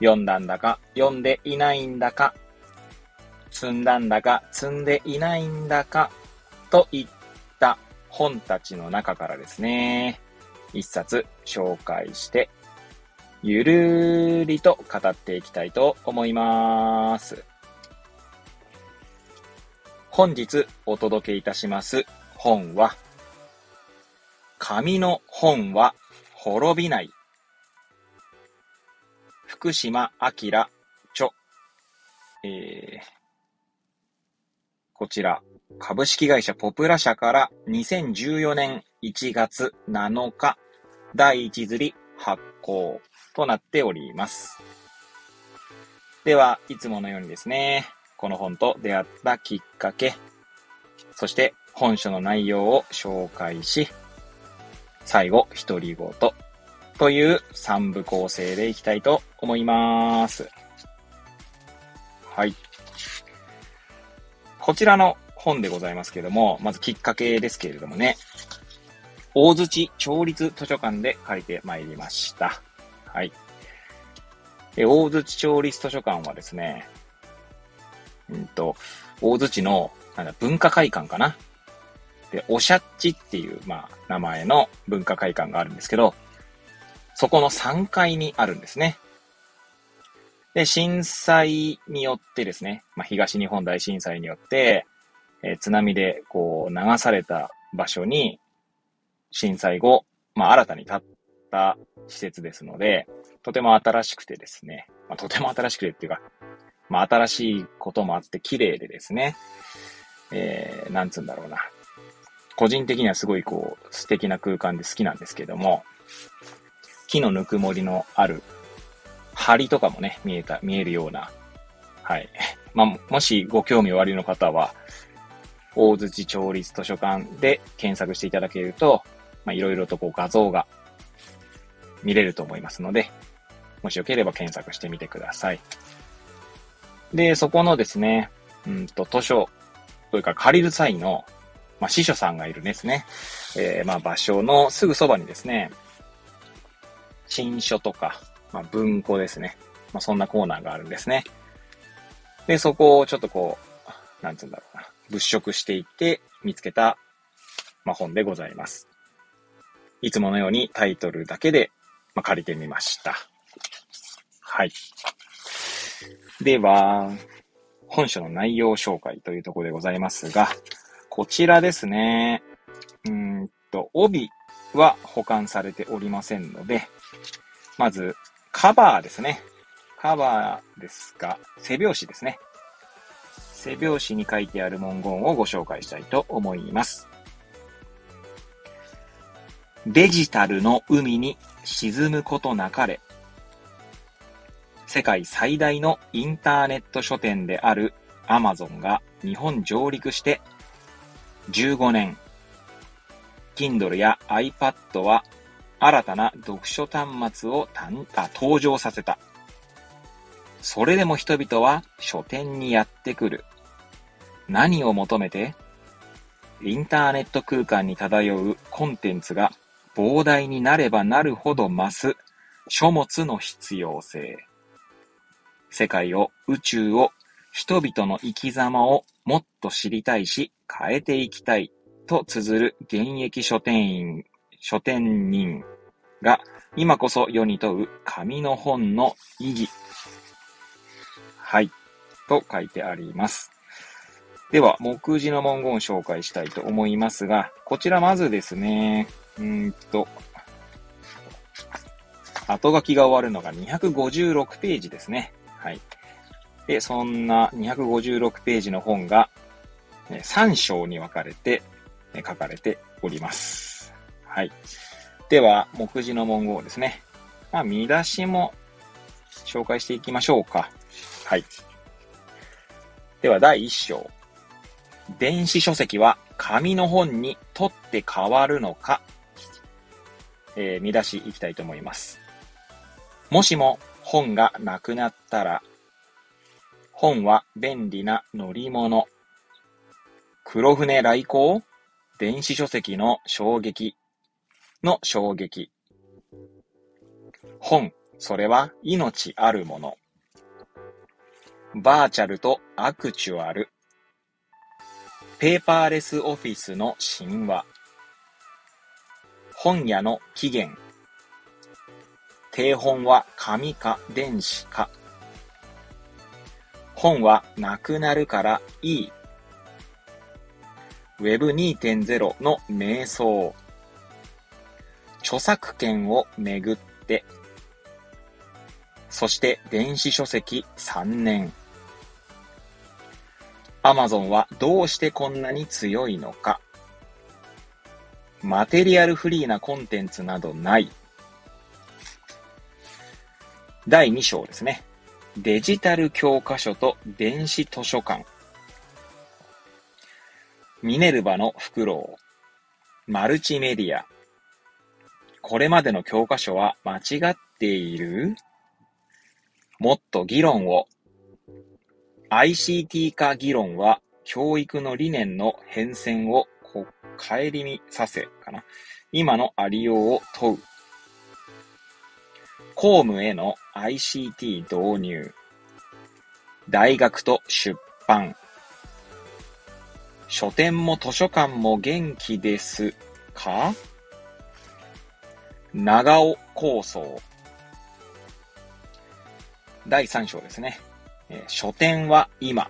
読んだんだか、読んでいないんだか、積んだんだか、積んでいないんだか、といった本たちの中からですね、一冊紹介して、ゆるーりと語っていきたいと思います。本日お届けいたします本は、紙の本は滅びない。福島明著。えー、こちら、株式会社ポプラ社から2014年1月7日、第1釣り発行となっております。では、いつものようにですね、この本と出会ったきっかけ、そして本書の内容を紹介し、最後、独り言という3部構成でいきたいと思います。はい。こちらの本でございますけれども、まずきっかけですけれどもね、大槌町立図書館で借りてまいりました。はい。で大槌町立図書館はですね、うんと、大槌のなんだ文化会館かな。で、おしゃっちっていう、まあ、名前の文化会館があるんですけど、そこの3階にあるんですね。で、震災によってですね、まあ、東日本大震災によって、えー津波でこう流された場所に、震災後、まあ、新たに建った施設ですので、とても新しくてですね、まあ、とても新しくてっていうか、まあ、新しいこともあって綺麗でですね、えー、なんつうんだろうな。個人的にはすごいこう、素敵な空間で好きなんですけども、木のぬくもりのある梁とかもね、見えた、見えるような、はい。まあ、もしご興味おありの方は、大槌町立図書館で検索していただけると、まあ、いろいろとこう画像が見れると思いますので、もしよければ検索してみてください。で、そこのですね、うんと、図書というか借りる際の、まあ、司書さんがいるんですね。えー、まあ、場所のすぐそばにですね、新書とか、まあ、文庫ですね。まあ、そんなコーナーがあるんですね。で、そこをちょっとこう、なんつうんだろうな、物色していって見つけた、まあ、本でございます。いつものようにタイトルだけで、まあ、借りてみました。はい。では、本書の内容紹介というところでございますが、こちらですね。うんと、帯は保管されておりませんので、まず、カバーですね。カバーですが、背表紙ですね。背表紙に書いてある文言をご紹介したいと思います。デジタルの海に沈むことなかれ。世界最大のインターネット書店である Amazon が日本上陸して15年。Kindle や iPad は新たな読書端末を誕あ登場させた。それでも人々は書店にやってくる。何を求めて？インターネット空間に漂うコンテンツが膨大になればなるほど増す書物の必要性。世界を、宇宙を、人々の生き様をもっと知りたいし、変えていきたいと綴る現役書店員、書店人が今こそ世に問う紙の本の意義。はい。と書いてあります。では、目次の文言を紹介したいと思いますが、こちらまずですね、うんと、後書きが終わるのが256ページですね。はい。で、そんな256ページの本が3章に分かれて書かれております。はい。では、目次の文言ですね。まあ、見出しも紹介していきましょうか。はい。では、第1章。電子書籍は紙の本に取って変わるのか、えー、見出しいきたいと思います。もしも本がなくなったら、本は便利な乗り物。黒船来航？電子書籍の衝撃の衝撃。本、それは命あるもの。バーチャルとアクチュアル。ペーパーレスオフィスの神話。本屋の起源。定本は紙か電子か。本はなくなるからいい。Web2.0 の瞑想。著作権をめぐって。そして電子書籍3年。アマゾンはどうしてこんなに強いのか。マテリアルフリーなコンテンツなどない。第2章ですね。デジタル教科書と電子図書館。ミネルヴァのフクロウ。マルチメディア。これまでの教科書は間違っている？もっと議論を ICT 化議論は教育の理念の変遷を顧みさせかな。今のありようを問う。公務への ICT 導入。大学と出版。書店も図書館も元気ですか？長尾構想。第3章ですね。えー、書店は今。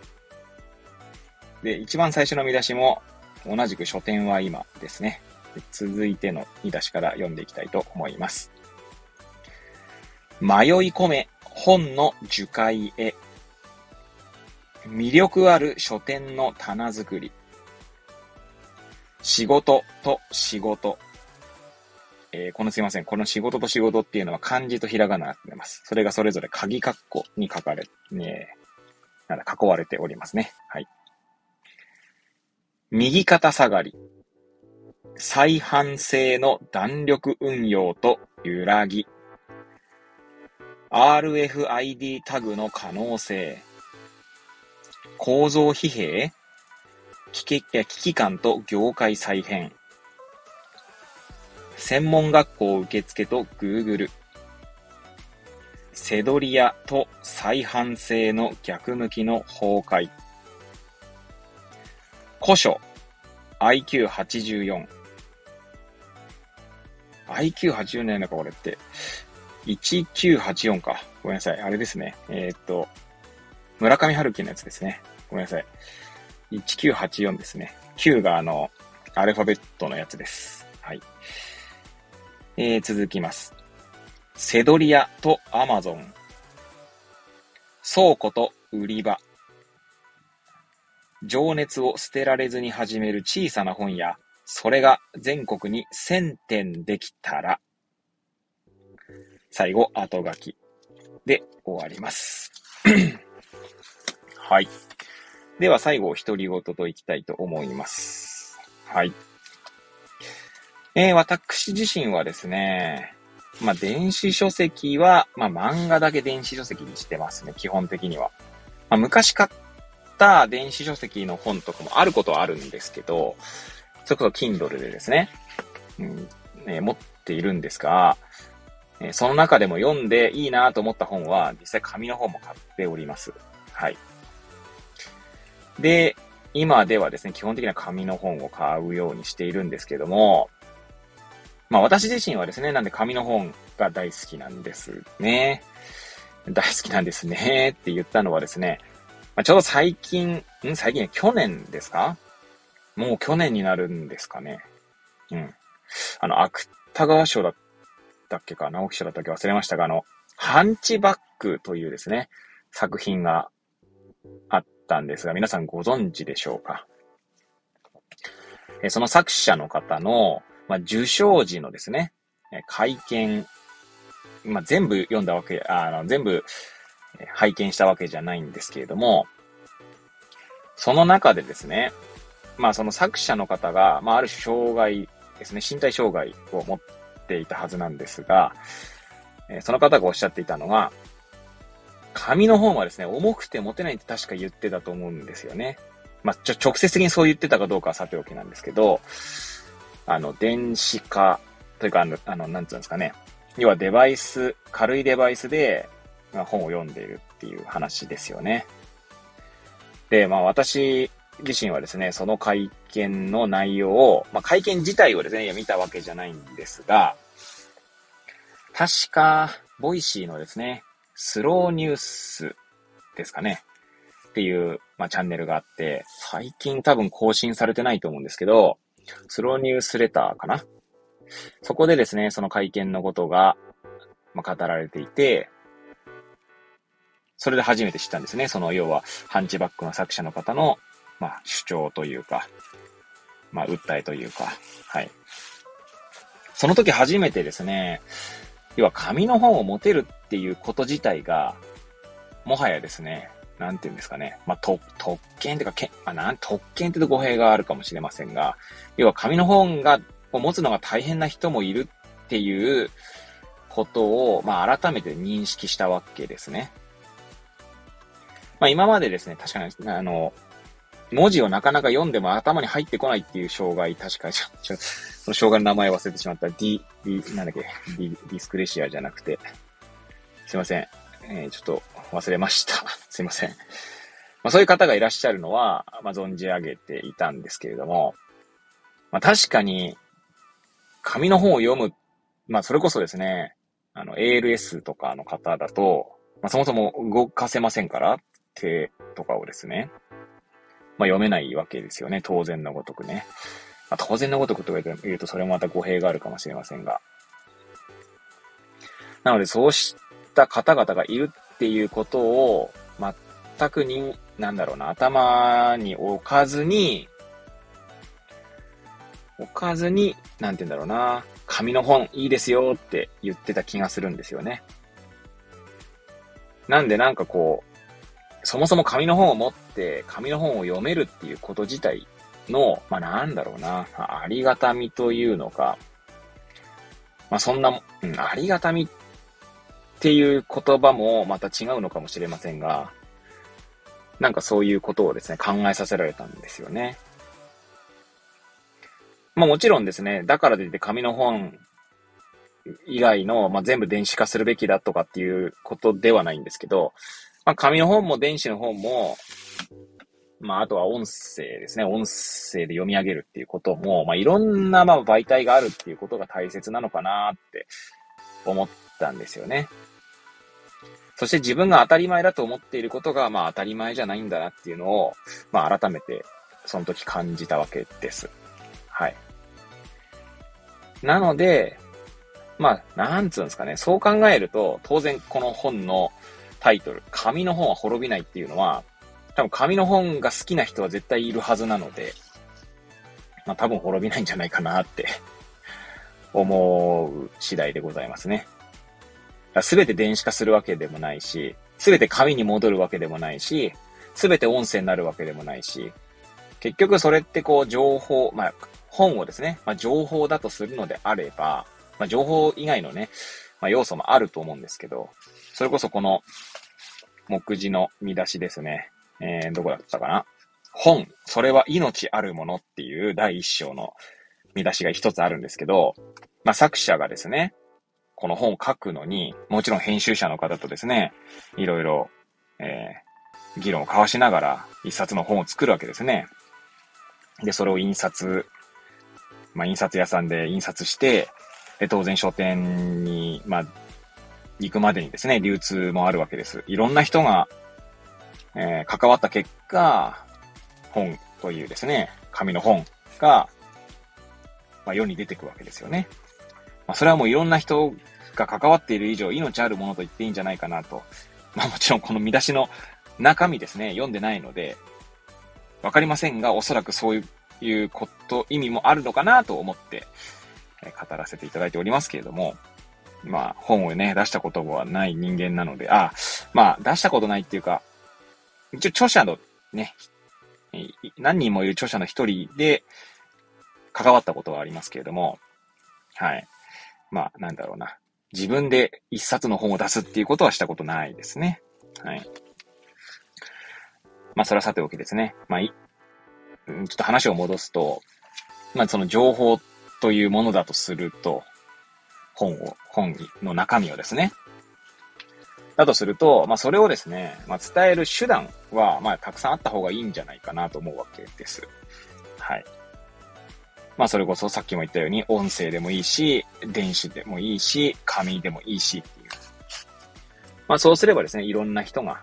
で、一番最初の見出しも同じく書店は今ですね。続いての見出しから読んでいきたいと思います。迷い込め本の樹海へ。魅力ある書店の棚作り。仕事と仕事。えー、このすいません。この仕事と仕事っていうのは漢字とひらがなになってます。それがそれぞれ鍵括弧に書かれ、ね、なんだ、囲われておりますね。はい。右肩下がり。再販性の弾力運用と揺らぎ。RFID タグの可能性。構造疲弊危機危機感と業界再編。専門学校受付と Google。セドリアと再販性の逆向きの崩壊。古書 IQ84。IQ84 年だかこれって。1984か。ごめんなさい。あれですね。えー、っと、村上春樹のやつですね。ごめんなさい。1984ですね。9があの、アルファベットのやつです。はい。えー、続きます。セドリアとアマゾン。倉庫と売り場。情熱を捨てられずに始める小さな本屋。それが全国に1000点できたら。最後、後書きで終わります。はい。では最後、独り言といきたいと思います。はい。えー、私自身はですね、まあ、電子書籍は、まあ、漫画だけ電子書籍にしてますね、基本的には。まあ、昔買った電子書籍の本とかもあることはあるんですけど、それこそ Kindle でですね、うんえー、持っているんですが、え、その中でも読んでいいなと思った本は、実際紙の方も買っております。はい。で、今ではですね、基本的には紙の本を買うようにしているんですけども、まあ私自身はですね、なんで紙の本が大好きなんですね。大好きなんですねって言ったのはですね、まあ、ちょうど最近、ん？最近、去年ですか？もう去年になるんですかね。うん。あの、芥川賞だったっけか、直木賞だったっけ？忘れましたが、あの、ハンチバックというですね、作品があったんですが、皆さんご存知でしょうか？えその作者の方の、まあ、受賞時のですね、会見まあ、全部読んだわけ、あの、全部拝見したわけじゃないんですけれども、その中でですね、まあその作者の方が、まあある種障害ですね、身体障害を持っていたはずなんですが、その方がおっしゃっていたのが、紙の方はですね、重くて持てないって確か言ってたと思うんですよね。まあ、ちょ、直接的にそう言ってたかどうかはさておきなんですけど、あの、電子化というか、あの、あのなんつうんですかね。要はデバイス、軽いデバイスで、まあ、本を読んでいるっていう話ですよね。で、まあ私自身はですね、その会見の内容を、まあ会見自体をですね、見たわけじゃないんですが、確か、 Voicy のですね、 SlowNews ですかね。っていう、まあ、チャンネルがあって、最近多分更新されてないと思うんですけど、スローニュースレターかな？そこでですね、その会見のことが、ま、語られていて、それで初めて知ったんですね。その、要は、ハンチバックの作者の方の、まあ、主張というか、まあ、訴えというか、はい。その時初めてですね、要は紙の本を持てるっていうこと自体が、もはやですね、なんて言うんですかね。まあ、特、特権っていうか、けあ、なん、特権って言うと語弊があるかもしれませんが、要は紙の本が、持つのが大変な人もいるっていうことを、まあ、改めて認識したわけですね。まあ、今までですね、確かに、あの、文字をなかなか読んでも頭に入ってこないっていう障害、確かに、ちょ、ちょ、その障害の名前忘れてしまった。D、D、なんだっけ、D、ディスクレシアじゃなくて、すいません。えー、ちょっと忘れました。すいません。まあそういう方がいらっしゃるのは、まあ存じ上げていたんですけれども、まあ確かに、紙の本を読む、まあそれこそですね、あの ALS とかの方だと、まあそもそも動かせませんから、手とかをですね、まあ読めないわけですよね。当然のごとくね。まあ、当然のごとくと言うとそれもまた語弊があるかもしれませんが。なのでそうした方々がいるっていうことを全くに、なんだろうな、頭に置かずに、置かずに、なんて言うんだろうな、紙の本いいですよって言ってた気がするんですよね。なんでなんかこう、そもそも紙の本を持って紙の本を読めるっていうこと自体の、まあなんだろうな、ありがたみというのか、まあそんな、うん、ありがたみっっていう言葉もまた違うのかもしれませんが、なんかそういうことをですね、考えさせられたんですよね。まあもちろんですね、だからといって紙の本以外の、まあ、全部電子化するべきだとかっていうことではないんですけど、まあ、紙の本も電子の本も、まあ、あとは音声ですね。音声で読み上げるっていうことも、まあ、いろんな、まあ、媒体があるっていうことが大切なのかなって思ったんですよね。そして自分が当たり前だと思っていることが、まあ、当たり前じゃないんだなっていうのを、まあ、改めて、その時感じたわけです。はい。なので、まあ、なんつうんですかね。そう考えると、当然この本のタイトル、紙の本は滅びないっていうのは、多分紙の本が好きな人は絶対いるはずなので、まあ多分滅びないんじゃないかなって思う次第でございますね。すべて電子化するわけでもないし、すべて紙に戻るわけでもないし、すべて音声になるわけでもないし、結局それってこう情報、まあ本をですね、まあ情報だとするのであれば、まあ情報以外のね、まあ要素もあると思うんですけど、それこそこの、目次の見出しですね。えー、どこだったかな？本、それは命あるものっていう第一章の見出しが一つあるんですけど、まあ、作者がですね、この本を書くのに、もちろん編集者の方とですね、いろいろ、えー、議論を交わしながら一冊の本を作るわけですね。で、それを印刷、まあ、印刷屋さんで印刷して、で、当然書店に、まあ、行くまでにですね、流通もあるわけです。いろんな人が、えー、関わった結果、本というですね、紙の本が、まあ、世に出てくわけですよね。まあ、それはもういろんな人が関わっている以上、命あるものと言っていいんじゃないかなと。まあもちろんこの見出しの中身ですね、読んでないので、わかりませんが、おそらくそういうこと、意味もあるのかなと思って、え語らせていただいておりますけれども、まあ、本をね、出したことはない人間なので、あ、まあ、出したことないっていうか、一応著者のね、何人もいる著者の一人で関わったことはありますけれども、はい。まあ、なんだろうな。自分で一冊の本を出すっていうことはしたことないですね。はい。まあ、それはさておきですね。まあ、い、ちょっと話を戻すと、まあ、その情報というものだとすると、本を、本の中身をですね。だとすると、まあ、それをですね、まあ、伝える手段は、まあ、たくさんあった方がいいんじゃないかなと思うわけです。はい。まあ、それこそさっきも言ったように、音声でもいいし、電子でもいいし、紙でもいいしっていう。まあ、そうすればですね、いろんな人が、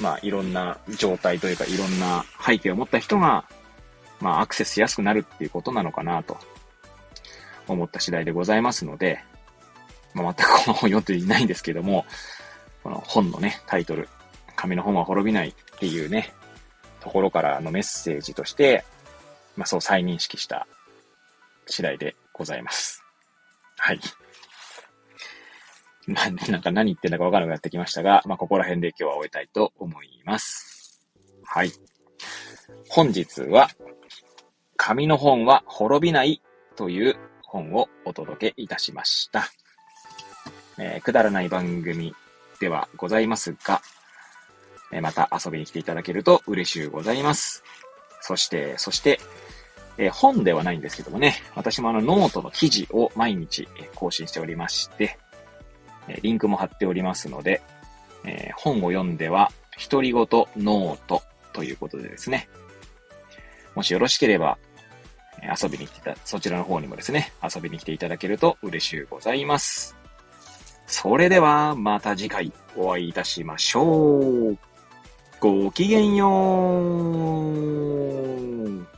まあ、いろんな状態というか、いろんな背景を持った人が、まあ、アクセスしやすくなるっていうことなのかなと思った次第でございますので、まあ、全くこの本読んでいないんですけども、この本のね、タイトル、紙の本は滅びないっていうね、ところからのメッセージとして、まあそう再認識した次第でございます。はい。まあ、なんか何言ってんだかわからなくなってきましたが、まあここら辺で今日は終えたいと思います。はい。本日は、紙の本は滅びないという本をお届けいたしました。えー、くだらない番組ではございますが、えー、また遊びに来ていただけると嬉しゅうございます。そして、そして、えー、本ではないんですけどもね、私もあのノートの記事を毎日更新しておりまして、えリンクも貼っておりますので、え本を読んでは、独り言ノートということでですね、もしよろしければ、遊びに来てた、そちらの方にもですね、遊びに来ていただけると嬉しゅうございます。それではまた次回お会いいたしましょう。ごきげんよう。